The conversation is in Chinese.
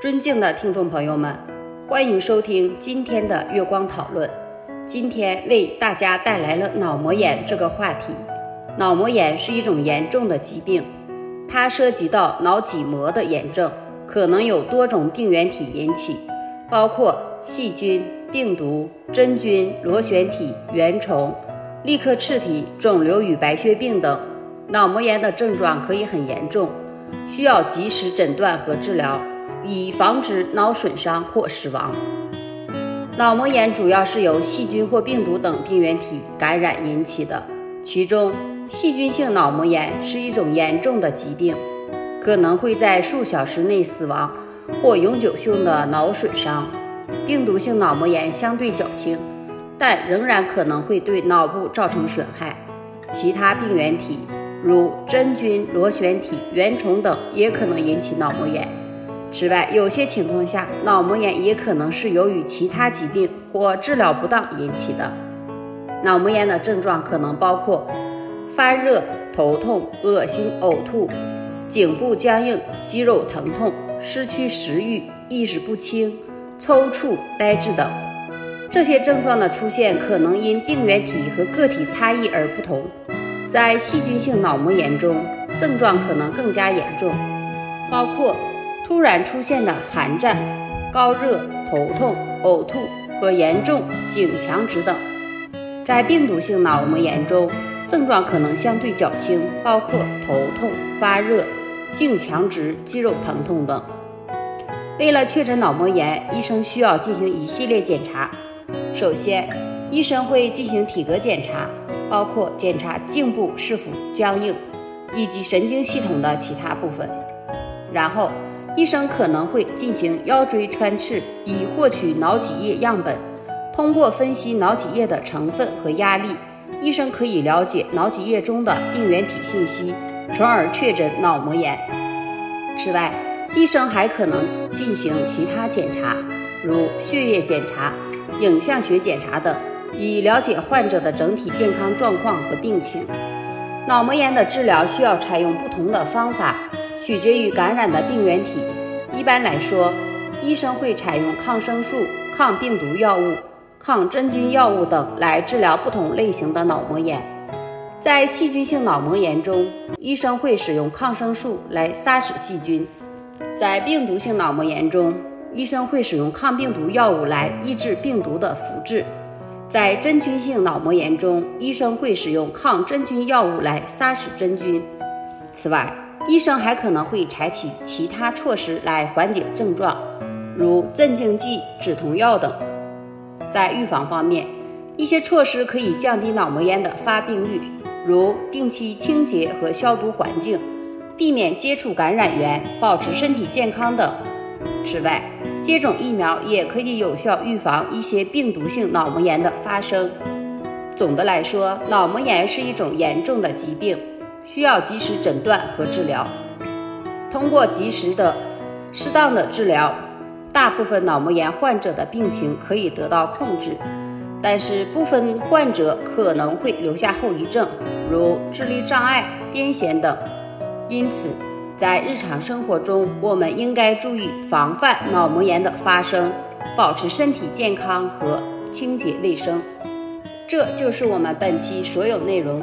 尊敬的听众朋友们，欢迎收听今天的月光讨论。今天为大家带来了脑膜炎这个话题。脑膜炎是一种严重的疾病，它涉及到脑脊膜的炎症，可能有多种病原体引起，包括细菌、病毒、真菌、螺旋体、原虫、立克氏体、肿瘤与白血病等。脑膜炎的症状可以很严重，需要及时诊断和治疗。以防止脑损伤或死亡。脑膜炎主要是由细菌或病毒等病原体感染引起的，其中细菌性脑膜炎是一种严重的疾病，可能会在数小时内死亡或永久性的脑损伤。病毒性脑膜炎相对较轻，但仍然可能会对脑部造成损害。其他病原体如真菌、螺旋体、原虫等也可能引起脑膜炎。此外，有些情况下，脑膜炎也可能是由于其他疾病或治疗不当引起的。脑膜炎的症状可能包括发热、头痛、恶心、呕吐、颈部僵硬、肌肉疼痛、失去食欲、意识不清、抽搐、呆滞等。这些症状的出现可能因病原体和个体差异而不同。在细菌性脑膜炎中，症状可能更加严重，包括。突然出现的寒战、高热、头痛、呕吐和严重颈强直等，在病毒性脑膜炎中，症状可能相对较轻，包括头痛、发热、颈强直、肌肉疼痛等。为了确诊脑膜炎，医生需要进行一系列检查。首先，医生会进行体格检查，包括检查颈部是否僵硬以及神经系统的其他部分，然后。医生可能会进行腰椎穿刺，以获取脑脊液样本。通过分析脑脊液的成分和压力，医生可以了解脑脊液中的病原体信息，从而确诊脑膜炎。此外，医生还可能进行其他检查，如血液检查、影像学检查等，以了解患者的整体健康状况和病情。脑膜炎的治疗需要采用不同的方法。取决于感染的病原体。一般来说，医生会采用抗生素、抗病毒药物、抗真菌药物等来治疗不同类型的脑膜炎。在细菌性脑膜炎中，医生会使用抗生素来杀死细菌；在病毒性脑膜炎中，医生会使用抗病毒药物来抑制病毒的复制；在真菌性脑膜炎中，医生会使用抗真菌药物来杀死真菌。此外，医生还可能会采取其他措施来缓解症状，如镇静剂、止痛药等。在预防方面，一些措施可以降低脑膜炎的发病率，如定期清洁和消毒环境，避免接触感染源，保持身体健康等。此外，接种疫苗也可以有效预防一些病毒性脑膜炎的发生。总的来说，脑膜炎是一种严重的疾病。需要及时诊断和治疗。通过及时的、适当的治疗，大部分脑膜炎患者的病情可以得到控制。但是部分患者可能会留下后遗症，如智力障碍、癫痫等。因此，在日常生活中，我们应该注意防范脑膜炎的发生，保持身体健康和清洁卫生。这就是我们本期所有内容。